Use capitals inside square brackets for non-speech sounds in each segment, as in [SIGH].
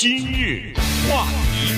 今日话题，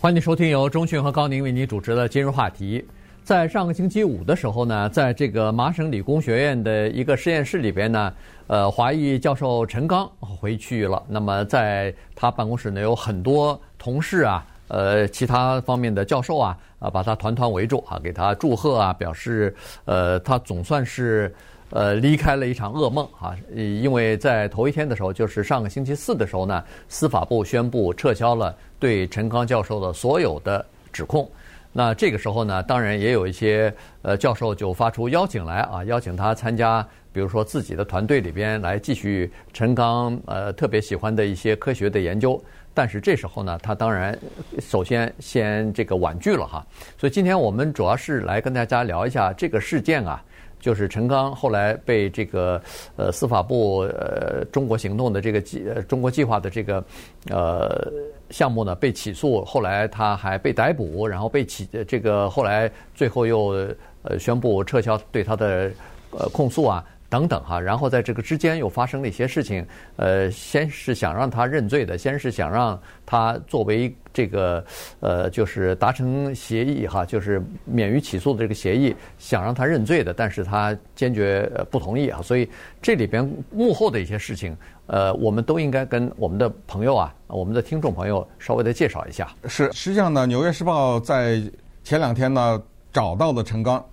欢迎收听由中讯和高宁为您主持的今日话题。在上个星期五的时候呢，在这个麻省理工学院的一个实验室里边呢，呃，华裔教授陈刚回去了。那么在他办公室呢，有很多同事啊，呃，其他方面的教授啊，啊，把他团团围住啊，给他祝贺啊，表示呃，他总算是。呃，离开了一场噩梦啊！因为在头一天的时候，就是上个星期四的时候呢，司法部宣布撤销了对陈刚教授的所有的指控。那这个时候呢，当然也有一些呃教授就发出邀请来啊，邀请他参加，比如说自己的团队里边来继续陈刚呃特别喜欢的一些科学的研究。但是这时候呢，他当然首先先这个婉拒了哈。所以今天我们主要是来跟大家聊一下这个事件啊。就是陈刚后来被这个呃司法部呃中国行动的这个计呃中国计划的这个呃项目呢被起诉，后来他还被逮捕，然后被起这个后来最后又呃宣布撤销对他的呃控诉啊。等等哈，然后在这个之间又发生了一些事情，呃，先是想让他认罪的，先是想让他作为这个呃，就是达成协议哈，就是免于起诉的这个协议，想让他认罪的，但是他坚决不同意啊，所以这里边幕后的一些事情，呃，我们都应该跟我们的朋友啊，我们的听众朋友稍微的介绍一下。是，实际上呢，《纽约时报》在前两天呢找到了陈刚，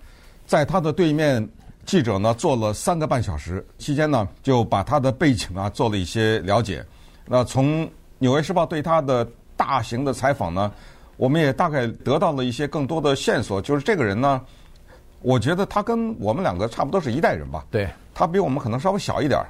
在他的对面。记者呢做了三个半小时，期间呢就把他的背景啊做了一些了解。那从《纽约时报》对他的大型的采访呢，我们也大概得到了一些更多的线索。就是这个人呢，我觉得他跟我们两个差不多是一代人吧。对，他比我们可能稍微小一点儿，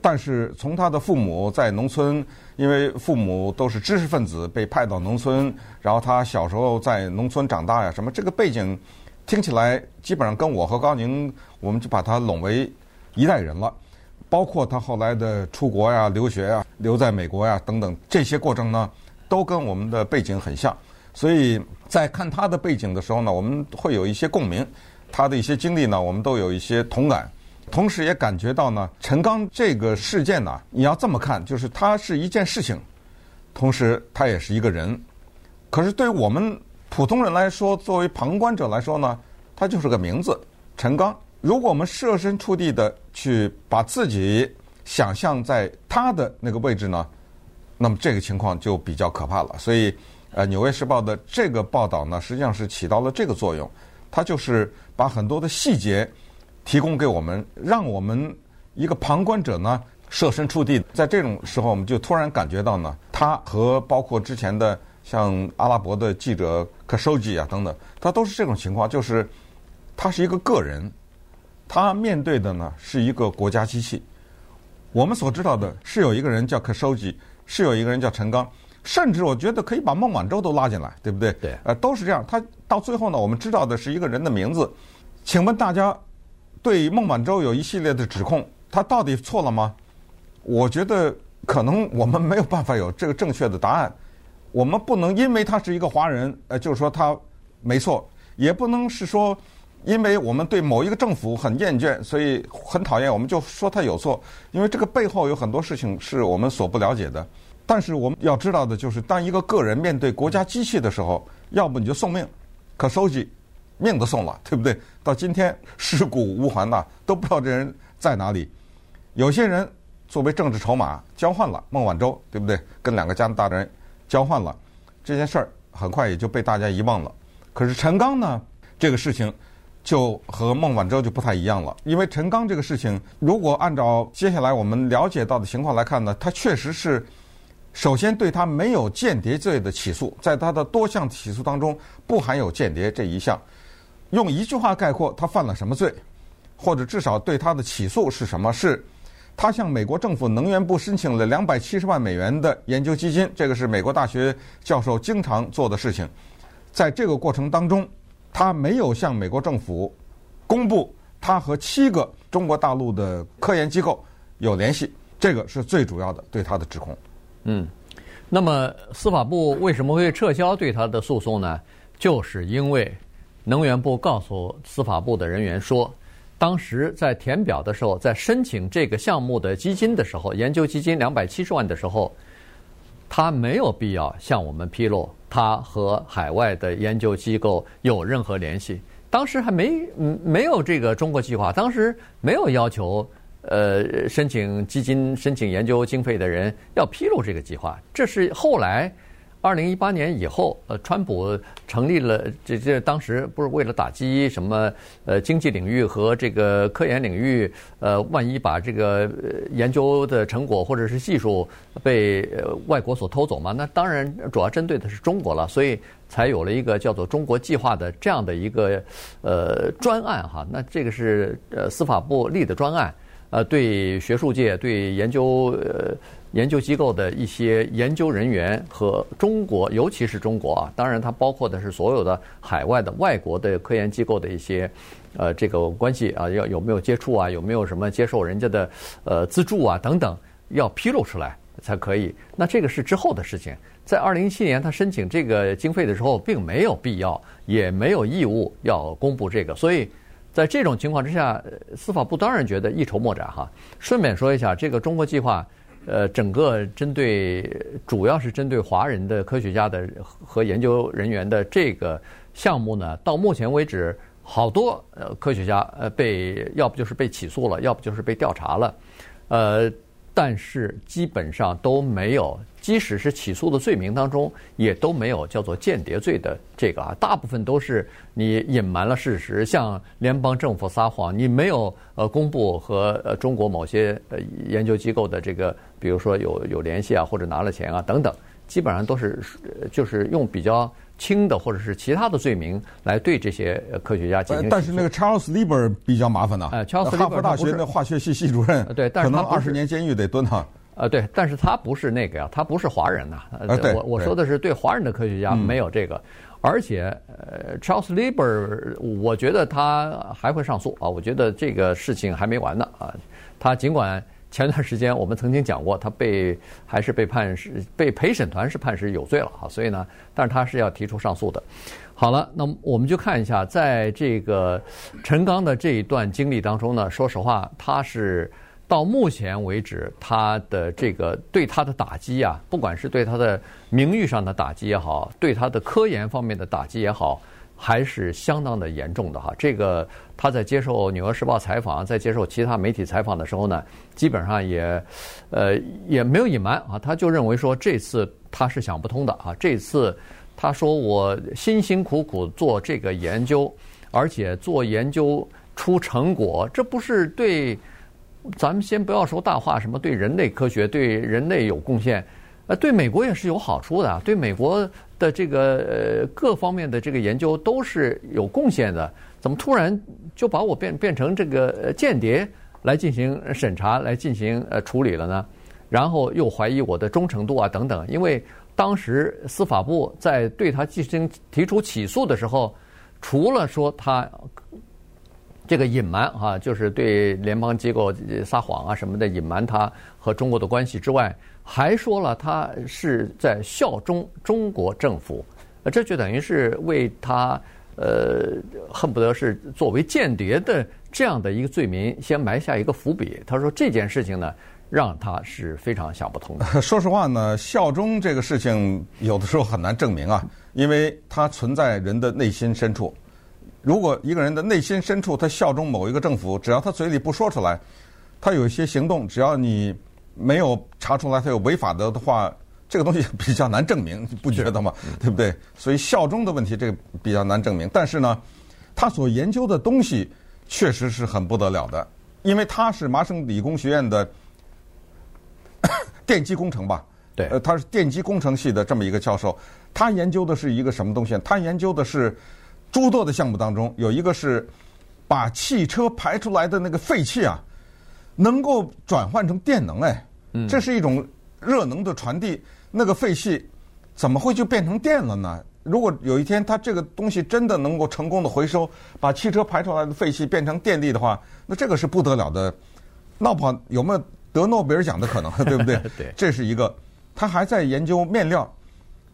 但是从他的父母在农村，因为父母都是知识分子，被派到农村，然后他小时候在农村长大呀，什么这个背景。听起来基本上跟我和高宁，我们就把他拢为一代人了。包括他后来的出国呀、留学呀、留在美国呀等等这些过程呢，都跟我们的背景很像。所以在看他的背景的时候呢，我们会有一些共鸣。他的一些经历呢，我们都有一些同感。同时也感觉到呢，陈刚这个事件呢，你要这么看，就是他是一件事情，同时他也是一个人。可是对于我们。普通人来说，作为旁观者来说呢，他就是个名字，陈刚。如果我们设身处地的去把自己想象在他的那个位置呢，那么这个情况就比较可怕了。所以，呃，《纽约时报》的这个报道呢，实际上是起到了这个作用，它就是把很多的细节提供给我们，让我们一个旁观者呢设身处地，在这种时候，我们就突然感觉到呢，他和包括之前的。像阿拉伯的记者克收集啊等等，他都是这种情况，就是他是一个个人，他面对的呢是一个国家机器。我们所知道的是有一个人叫可收集，是有一个人叫陈刚，甚至我觉得可以把孟晚舟都拉进来，对不对？对，呃，都是这样。他到最后呢，我们知道的是一个人的名字。请问大家对孟晚舟有一系列的指控，他到底错了吗？我觉得可能我们没有办法有这个正确的答案。我们不能因为他是一个华人，呃，就是说他没错，也不能是说，因为我们对某一个政府很厌倦，所以很讨厌，我们就说他有错。因为这个背后有很多事情是我们所不了解的。但是我们要知道的就是，当一个个人面对国家机器的时候，要不你就送命，可收集命都送了，对不对？到今天尸骨无还呐，都不知道这人在哪里。有些人作为政治筹码交换了孟晚舟，对不对？跟两个加拿大人。交换了这件事儿，很快也就被大家遗忘了。可是陈刚呢，这个事情就和孟晚舟就不太一样了。因为陈刚这个事情，如果按照接下来我们了解到的情况来看呢，他确实是首先对他没有间谍罪的起诉，在他的多项起诉当中不含有间谍这一项。用一句话概括，他犯了什么罪，或者至少对他的起诉是什么？是。他向美国政府能源部申请了两百七十万美元的研究基金，这个是美国大学教授经常做的事情。在这个过程当中，他没有向美国政府公布他和七个中国大陆的科研机构有联系，这个是最主要的对他的指控。嗯，那么司法部为什么会撤销对他的诉讼呢？就是因为能源部告诉司法部的人员说。当时在填表的时候，在申请这个项目的基金的时候，研究基金两百七十万的时候，他没有必要向我们披露他和海外的研究机构有任何联系。当时还没嗯没有这个中国计划，当时没有要求呃申请基金、申请研究经费的人要披露这个计划。这是后来。二零一八年以后，呃，川普成立了这这当时不是为了打击什么呃经济领域和这个科研领域，呃，万一把这个研究的成果或者是技术被外国所偷走嘛？那当然主要针对的是中国了，所以才有了一个叫做“中国计划”的这样的一个呃专案哈。那这个是呃司法部立的专案，呃，对学术界对研究呃。研究机构的一些研究人员和中国，尤其是中国啊，当然它包括的是所有的海外的外国的科研机构的一些，呃，这个关系啊，要有没有接触啊，有没有什么接受人家的呃资助啊等等，要披露出来才可以。那这个是之后的事情，在二零一七年他申请这个经费的时候，并没有必要，也没有义务要公布这个。所以在这种情况之下，司法部当然觉得一筹莫展哈。顺便说一下，这个中国计划。呃，整个针对主要是针对华人的科学家的和研究人员的这个项目呢，到目前为止，好多呃科学家呃被要不就是被起诉了，要不就是被调查了，呃。但是基本上都没有，即使是起诉的罪名当中，也都没有叫做间谍罪的这个啊。大部分都是你隐瞒了事实，向联邦政府撒谎，你没有呃公布和呃中国某些呃研究机构的这个，比如说有有联系啊，或者拿了钱啊等等，基本上都是就是用比较。轻的或者是其他的罪名来对这些科学家进行。但是那个 Charles Lieber 比较麻烦呐。呃，Charles Lieber 哈佛大学的化学系系主任。对，但是可能二十年监狱得蹲哈。呃，对，但是他不是那个呀，他不是华人呐。呃，对。我我说的是对华人的科学家没有这个，而且呃，Charles Lieber，我觉得他还会上诉啊，我觉得这个事情还没完呢啊，他尽管。前段时间我们曾经讲过，他被还是被判是被陪审团是判是有罪了哈，所以呢，但是他是要提出上诉的。好了，那么我们就看一下，在这个陈刚的这一段经历当中呢，说实话，他是到目前为止他的这个对他的打击啊，不管是对他的名誉上的打击也好，对他的科研方面的打击也好。还是相当的严重的哈，这个他在接受《纽约时报》采访，在接受其他媒体采访的时候呢，基本上也，呃，也没有隐瞒啊，他就认为说这次他是想不通的啊，这次他说我辛辛苦苦做这个研究，而且做研究出成果，这不是对，咱们先不要说大话，什么对人类科学对人类有贡献，呃，对美国也是有好处的，对美国。的这个呃各方面的这个研究都是有贡献的，怎么突然就把我变变成这个间谍来进行审查、来进行呃处理了呢？然后又怀疑我的忠诚度啊等等。因为当时司法部在对他进行提出起诉的时候，除了说他这个隐瞒哈，就是对联邦机构撒谎啊什么的隐瞒他和中国的关系之外。还说了，他是在效忠中国政府，这就等于是为他，呃，恨不得是作为间谍的这样的一个罪名，先埋下一个伏笔。他说这件事情呢，让他是非常想不通的。[LAUGHS] 说实话呢，效忠这个事情有的时候很难证明啊，因为它存在人的内心深处。如果一个人的内心深处他效忠某一个政府，只要他嘴里不说出来，他有一些行动，只要你。没有查出来他有违法的的话，这个东西比较难证明，你不觉得吗？[LAUGHS] 对不对？所以效忠的问题，这个比较难证明。但是呢，他所研究的东西确实是很不得了的，因为他是麻省理工学院的 [COUGHS] 电机工程吧？对，呃，他是电机工程系的这么一个教授。他研究的是一个什么东西？他研究的是诸多的项目当中有一个是把汽车排出来的那个废气啊。能够转换成电能哎，这是一种热能的传递。那个废气怎么会就变成电了呢？如果有一天它这个东西真的能够成功的回收，把汽车排出来的废气变成电力的话，那这个是不得了的。闹不好有没有得诺贝尔奖的可能，对不对？[LAUGHS] 对，这是一个。他还在研究面料。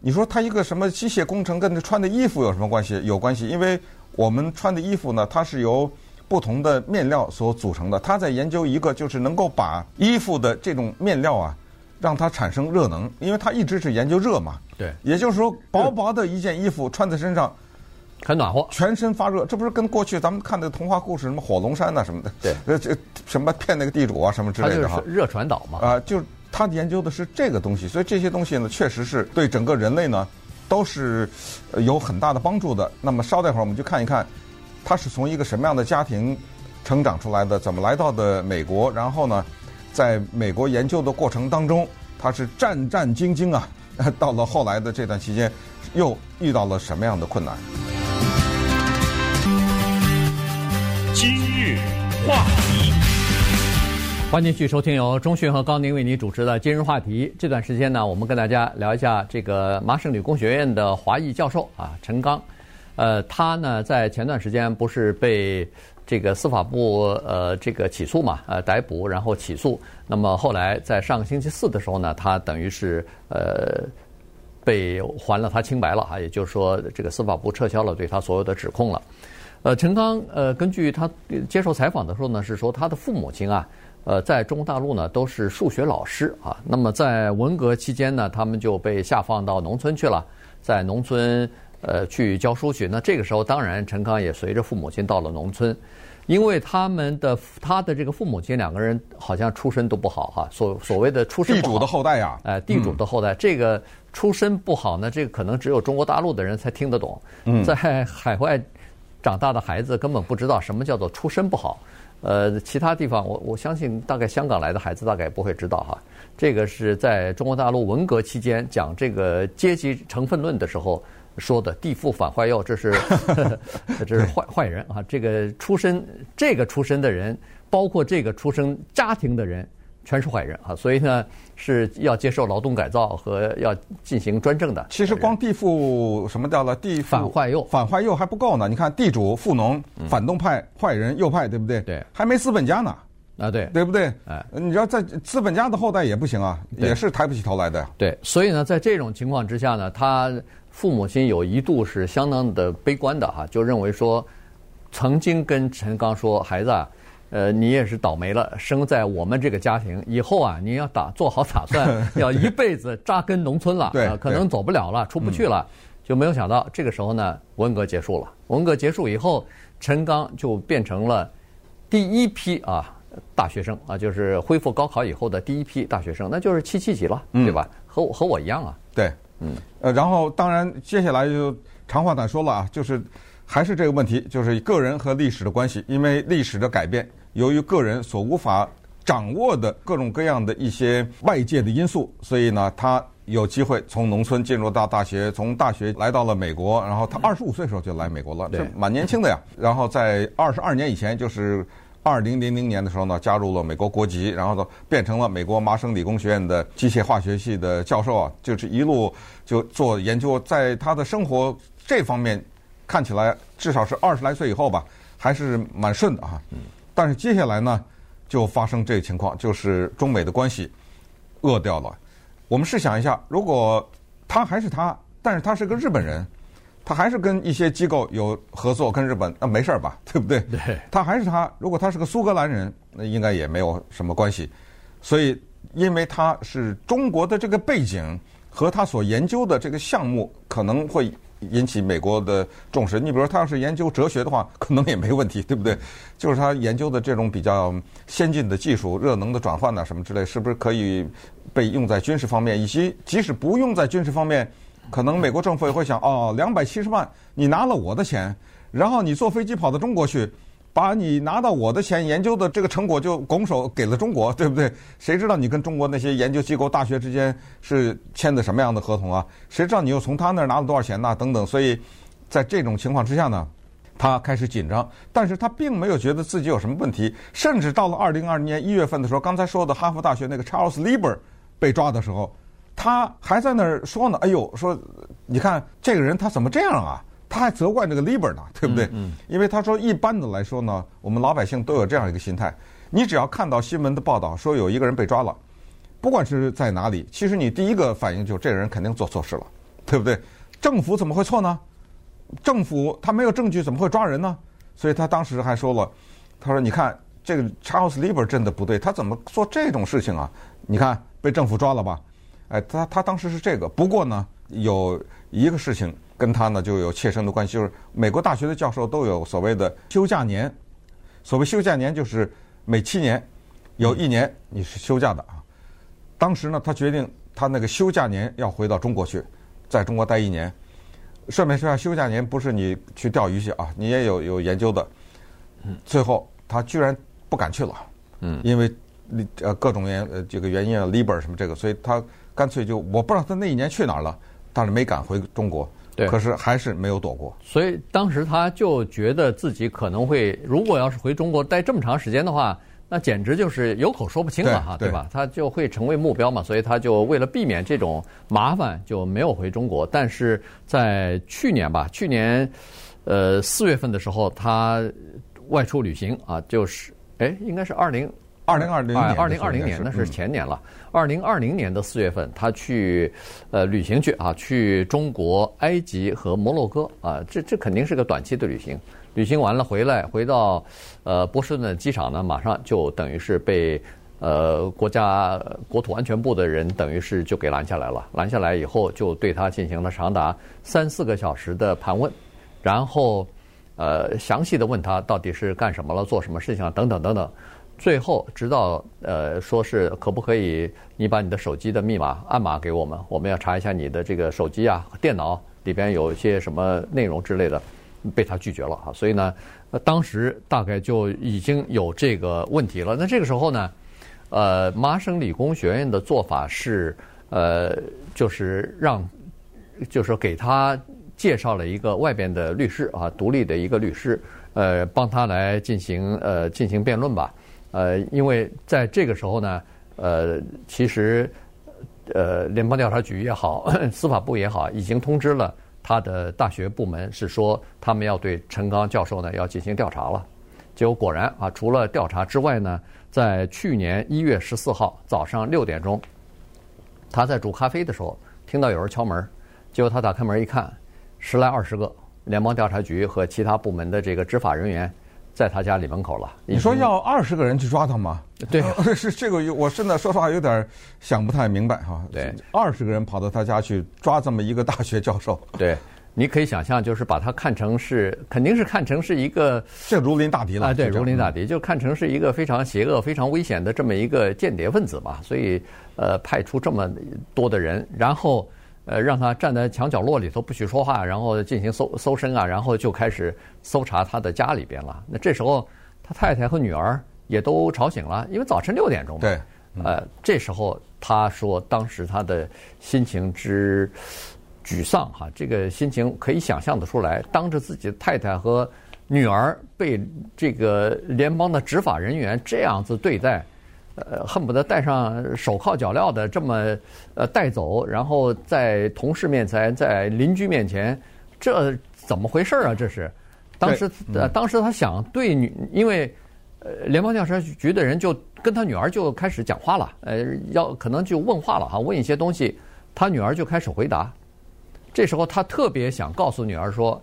你说他一个什么机械工程跟他穿的衣服有什么关系？有关系，因为我们穿的衣服呢，它是由不同的面料所组成的。他在研究一个，就是能够把衣服的这种面料啊，让它产生热能，因为他一直是研究热嘛。对，也就是说，薄薄的一件衣服穿在身上。很暖和，全身发热，这不是跟过去咱们看的童话故事什么火龙山呐什么的？对，呃，这什么骗那个地主啊什么之类的哈。热传导嘛。啊，就是他研究的是这个东西，所以这些东西呢，确实是对整个人类呢都是有很大的帮助的。那么稍待会儿我们就看一看，他是从一个什么样的家庭成长出来的，怎么来到的美国，然后呢，在美国研究的过程当中，他是战战兢兢啊，到了后来的这段期间，又遇到了什么样的困难？今日话题，欢迎继续收听由中讯和高宁为您主持的《今日话题》。这段时间呢，我们跟大家聊一下这个麻省理工学院的华裔教授啊，陈刚。呃，他呢在前段时间不是被这个司法部呃这个起诉嘛，呃逮捕然后起诉。那么后来在上个星期四的时候呢，他等于是呃被还了他清白了啊，也就是说这个司法部撤销了对他所有的指控了。呃，陈刚呃，根据他接受采访的时候呢，是说他的父母亲啊，呃，在中国大陆呢都是数学老师啊。那么在文革期间呢，他们就被下放到农村去了，在农村呃去教书去。那这个时候，当然陈刚也随着父母亲到了农村，因为他们的他的这个父母亲两个人好像出身都不好哈、啊，所所谓的出身地主的后代呀，哎、呃，地主的后代，嗯、这个出身不好呢，这个可能只有中国大陆的人才听得懂，嗯，在海外。长大的孩子根本不知道什么叫做出身不好，呃，其他地方我我相信大概香港来的孩子大概也不会知道哈。这个是在中国大陆文革期间讲这个阶级成分论的时候说的“地富反坏右”，这是 [LAUGHS] 这是坏坏人啊。这个出身这个出身的人，包括这个出生家庭的人。全是坏人啊！所以呢，是要接受劳动改造和要进行专政的。其实光地富什么掉了？地反坏右，反坏右还不够呢。你看地主、富农、反动派、坏人、右派，对不对？对，还没资本家呢。啊，对，对不对？哎，你知道在资本家的后代也不行啊，也是抬不起头来的。对，所以呢，在这种情况之下呢，他父母亲有一度是相当的悲观的哈，就认为说，曾经跟陈刚说，孩子啊。呃，你也是倒霉了，生在我们这个家庭，以后啊，你要打做好打算，[LAUGHS] 要一辈子扎根农村了，对，呃，可能走不了了，出不去了，嗯，就没有想到这个时候呢，文革结束了。文革结束以后，陈刚就变成了第一批啊大学生啊，就是恢复高考以后的第一批大学生，那就是七七级了，对吧？和我和我一样啊。对，嗯，呃，然后当然接下来就长话短说了啊，就是还是这个问题，就是个人和历史的关系，因为历史的改变。由于个人所无法掌握的各种各样的一些外界的因素，所以呢，他有机会从农村进入到大学，从大学来到了美国。然后他二十五岁的时候就来美国了，这蛮年轻的呀。然后在二十二年以前，就是二零零零年的时候呢，加入了美国国籍，然后呢，变成了美国麻省理工学院的机械化学系的教授啊，就是一路就做研究。在他的生活这方面，看起来至少是二十来岁以后吧，还是蛮顺的啊。但是接下来呢，就发生这个情况，就是中美的关系恶掉了。我们试想一下，如果他还是他，但是他是个日本人，他还是跟一些机构有合作，跟日本那没事儿吧，对不对？对。[LAUGHS] 他还是他，如果他是个苏格兰人，那应该也没有什么关系。所以，因为他是中国的这个背景和他所研究的这个项目可能会。引起美国的重视。你比如说，他要是研究哲学的话，可能也没问题，对不对？就是他研究的这种比较先进的技术，热能的转换呐，什么之类，是不是可以被用在军事方面？以及即使不用在军事方面，可能美国政府也会想：哦，两百七十万，你拿了我的钱，然后你坐飞机跑到中国去。把你拿到我的钱研究的这个成果就拱手给了中国，对不对？谁知道你跟中国那些研究机构、大学之间是签的什么样的合同啊？谁知道你又从他那儿拿了多少钱呐？等等。所以，在这种情况之下呢，他开始紧张，但是他并没有觉得自己有什么问题。甚至到了二零二零年一月份的时候，刚才说的哈佛大学那个 Charles Lieber 被抓的时候，他还在那儿说呢：“哎呦，说你看这个人他怎么这样啊？”他还责怪那个 Lieber 呢，对不对？嗯，因为他说一般的来说呢，我们老百姓都有这样一个心态：你只要看到新闻的报道说有一个人被抓了，不管是在哪里，其实你第一个反应就是这个人肯定做错事了，对不对？政府怎么会错呢？政府他没有证据怎么会抓人呢？所以他当时还说了，他说：“你看这个 Charles Lieber 真的不对，他怎么做这种事情啊？你看被政府抓了吧？哎，他他当时是这个。不过呢，有一个事情跟他呢就有切身的关系，就是美国大学的教授都有所谓的休假年。所谓休假年，就是每七年有一年你是休假的啊。当时呢，他决定他那个休假年要回到中国去，在中国待一年。顺便说下，休假年不是你去钓鱼去啊，你也有有研究的。最后他居然不敢去了，嗯，因为呃各种原呃这个原因啊，Lieber 什么这个，所以他干脆就我不知道他那一年去哪儿了，但是没敢回中国。对，可是还是没有躲过。所以当时他就觉得自己可能会，如果要是回中国待这么长时间的话。那简直就是有口说不清了哈，对吧？他就会成为目标嘛，所以他就为了避免这种麻烦，就没有回中国。但是在去年吧，去年呃四月份的时候，他外出旅行啊，就是哎，应该是二零二零二零年，二零二零年那是前年了。二零二零年的四月份，他去呃旅行去啊，去中国、埃及和摩洛哥啊，这这肯定是个短期的旅行。旅行完了回来，回到呃波士顿的机场呢，马上就等于是被呃国家国土安全部的人等于是就给拦下来了。拦下来以后，就对他进行了长达三四个小时的盘问，然后呃详细的问他到底是干什么了，做什么事情啊，等等等等。最后直到呃说是可不可以你把你的手机的密码暗码给我们，我们要查一下你的这个手机啊、电脑里边有一些什么内容之类的。被他拒绝了啊，所以呢，当时大概就已经有这个问题了。那这个时候呢，呃，麻省理工学院的做法是，呃，就是让，就是给他介绍了一个外边的律师啊，独立的一个律师，呃，帮他来进行呃进行辩论吧。呃，因为在这个时候呢，呃，其实呃，联邦调查局也好，[CLEARS THROAT] 司法部也好，已经通知了。他的大学部门是说，他们要对陈刚教授呢要进行调查了。结果果然啊，除了调查之外呢，在去年一月十四号早上六点钟，他在煮咖啡的时候听到有人敲门，结果他打开门一看，十来二十个联邦调查局和其他部门的这个执法人员。在他家里门口了。你说要二十个人去抓他吗？对，[LAUGHS] 是这个，我现在说实话有点想不太明白哈。对，二十个人跑到他家去抓这么一个大学教授。对，你可以想象，就是把他看成是，肯定是看成是一个 [LAUGHS] 这如临大敌了啊。对，如临大敌，就看成是一个非常邪恶、非常危险的这么一个间谍分子嘛。所以，呃，派出这么多的人，然后。呃，让他站在墙角落里头不许说话，然后进行搜搜身啊，然后就开始搜查他的家里边了。那这时候，他太太和女儿也都吵醒了，因为早晨六点钟嘛。对。呃，这时候他说，当时他的心情之沮丧哈，这个心情可以想象得出来。当着自己的太太和女儿被这个联邦的执法人员这样子对待。呃，恨不得戴上手铐脚镣的这么呃带走，然后在同事面前，在邻居面前，这怎么回事啊？这是当时呃，当时他想对女，因为呃联邦调查局的人就跟他女儿就开始讲话了，呃，要可能就问话了哈，问一些东西，他女儿就开始回答。这时候他特别想告诉女儿说，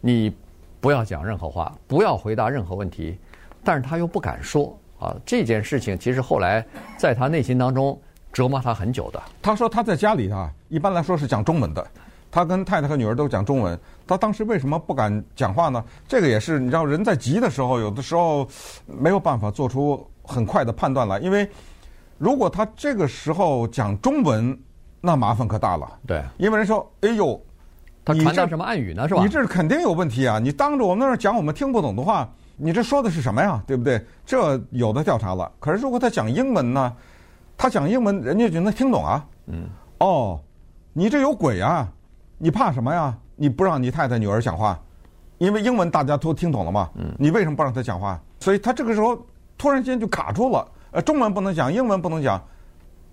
你不要讲任何话，不要回答任何问题，但是他又不敢说。啊，这件事情其实后来在他内心当中折磨他很久的。他说他在家里啊，一般来说是讲中文的，他跟太太和女儿都讲中文。他当时为什么不敢讲话呢？这个也是你知道，人在急的时候，有的时候没有办法做出很快的判断来。因为如果他这个时候讲中文，那麻烦可大了。对，因为人说：“哎呦，他传达什么暗语呢？是吧？你这肯定有问题啊！你当着我们那儿讲我们听不懂的话。”你这说的是什么呀？对不对？这有的调查了。可是如果他讲英文呢？他讲英文，人家就能听懂啊。嗯。哦，你这有鬼啊！你怕什么呀？你不让你太太女儿讲话，因为英文大家都听懂了嘛。嗯。你为什么不让他讲话？所以他这个时候突然间就卡住了。呃，中文不能讲，英文不能讲，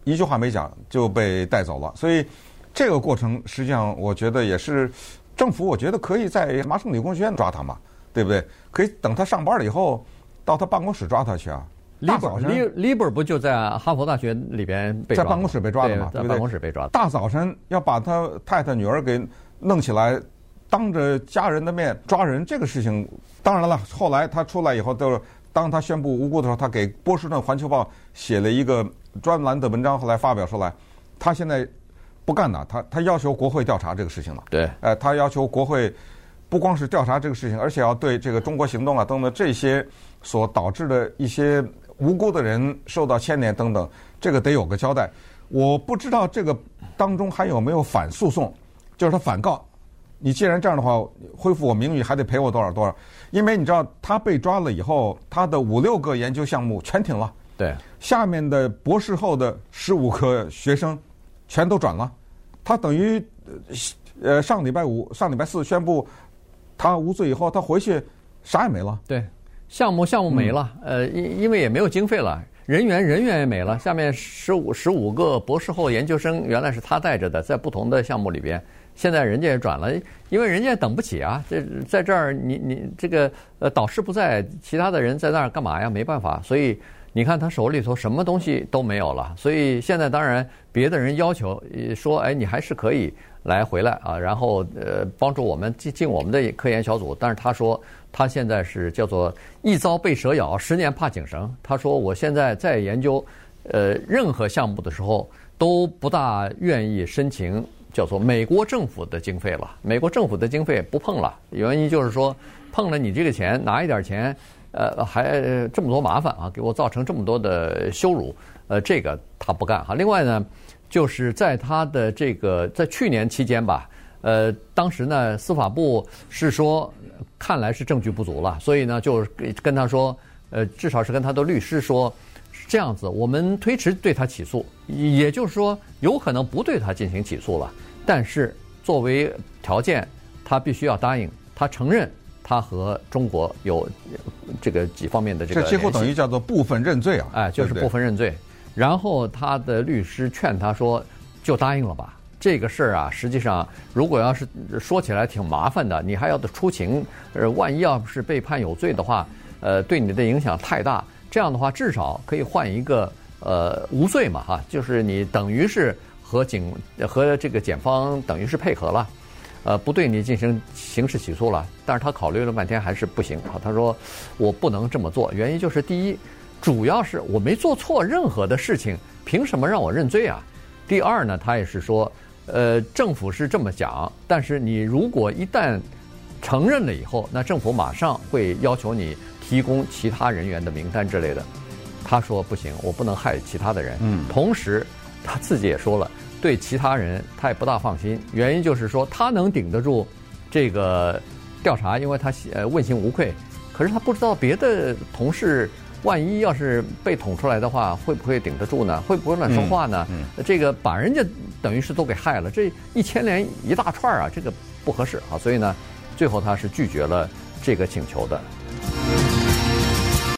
一句话没讲就被带走了。所以这个过程实际上我觉得也是政府，我觉得可以在麻省理工学院抓他嘛。对不对？可以等他上班了以后，到他办公室抓他去啊。大早晨，Lieber 不就在哈佛大学里边被抓？在办公室被抓的吗？在办公室被抓的。大早晨要把他太太女儿给弄起来，当着家人的面抓人，这个事情当然了。后来他出来以后就是当他宣布无辜的时候，他给波士顿环球报写了一个专栏的文章，后来发表出来，他现在不干了，他他要求国会调查这个事情了。对，呃，他要求国会不光是调查这个事情，而且要对这个中国行动啊等等这些所导致的一些无辜的人受到牵连等等，这个得有个交代。我不知道这个当中还有没有反诉讼，就是他反告。你既然这样的话，恢复我名誉还得赔我多少多少？因为你知道他被抓了以后，他的五六个研究项目全停了。对，下面的博士后的十五个学生全都转了。他等于呃上礼拜五、上礼拜四宣布他无罪以后，他回去啥也没了。对，项目项目没了，呃，因因为也没有经费了，人员人员也没了。下面十五十五个博士后研究生原来是他带着的，在不同的项目里边。现在人家也转了，因为人家也等不起啊！这在这儿，你你这个呃导师不在，其他的人在那儿干嘛呀？没办法，所以你看他手里头什么东西都没有了。所以现在当然别的人要求说，哎，你还是可以来回来啊，然后呃帮助我们进进我们的科研小组。但是他说他现在是叫做一朝被蛇咬，十年怕井绳。他说我现在在研究呃任何项目的时候都不大愿意申请。叫做美国政府的经费了，美国政府的经费不碰了，原因就是说碰了你这个钱，拿一点钱，呃，还这么多麻烦啊，给我造成这么多的羞辱，呃，这个他不干哈。另外呢，就是在他的这个在去年期间吧，呃，当时呢司法部是说看来是证据不足了，所以呢就跟他说，呃，至少是跟他的律师说是。这样子，我们推迟对他起诉，也就是说，有可能不对他进行起诉了。但是作为条件，他必须要答应，他承认他和中国有这个几方面的这个。这几乎等于叫做部分认罪啊！哎，就是部分认罪。然后他的律师劝他说：“就答应了吧，这个事儿啊，实际上如果要是说起来挺麻烦的，你还要得出庭，呃，万一要是被判有罪的话，呃，对你的影响太大。”这样的话，至少可以换一个呃无罪嘛哈，就是你等于是和警和这个检方等于是配合了，呃，不对你进行刑事起诉了。但是他考虑了半天还是不行啊。他说我不能这么做，原因就是第一，主要是我没做错任何的事情，凭什么让我认罪啊？第二呢，他也是说，呃，政府是这么讲，但是你如果一旦承认了以后，那政府马上会要求你。提供其他人员的名单之类的，他说不行，我不能害其他的人。嗯，同时他自己也说了，对其他人他也不大放心，原因就是说他能顶得住这个调查，因为他呃问心无愧。可是他不知道别的同事万一要是被捅出来的话，会不会顶得住呢？会不会乱说话呢？嗯，嗯，这个把人家等于是都给害了，这一牵连一大串啊，这个不合适啊。所以呢，最后他是拒绝了这个请求的。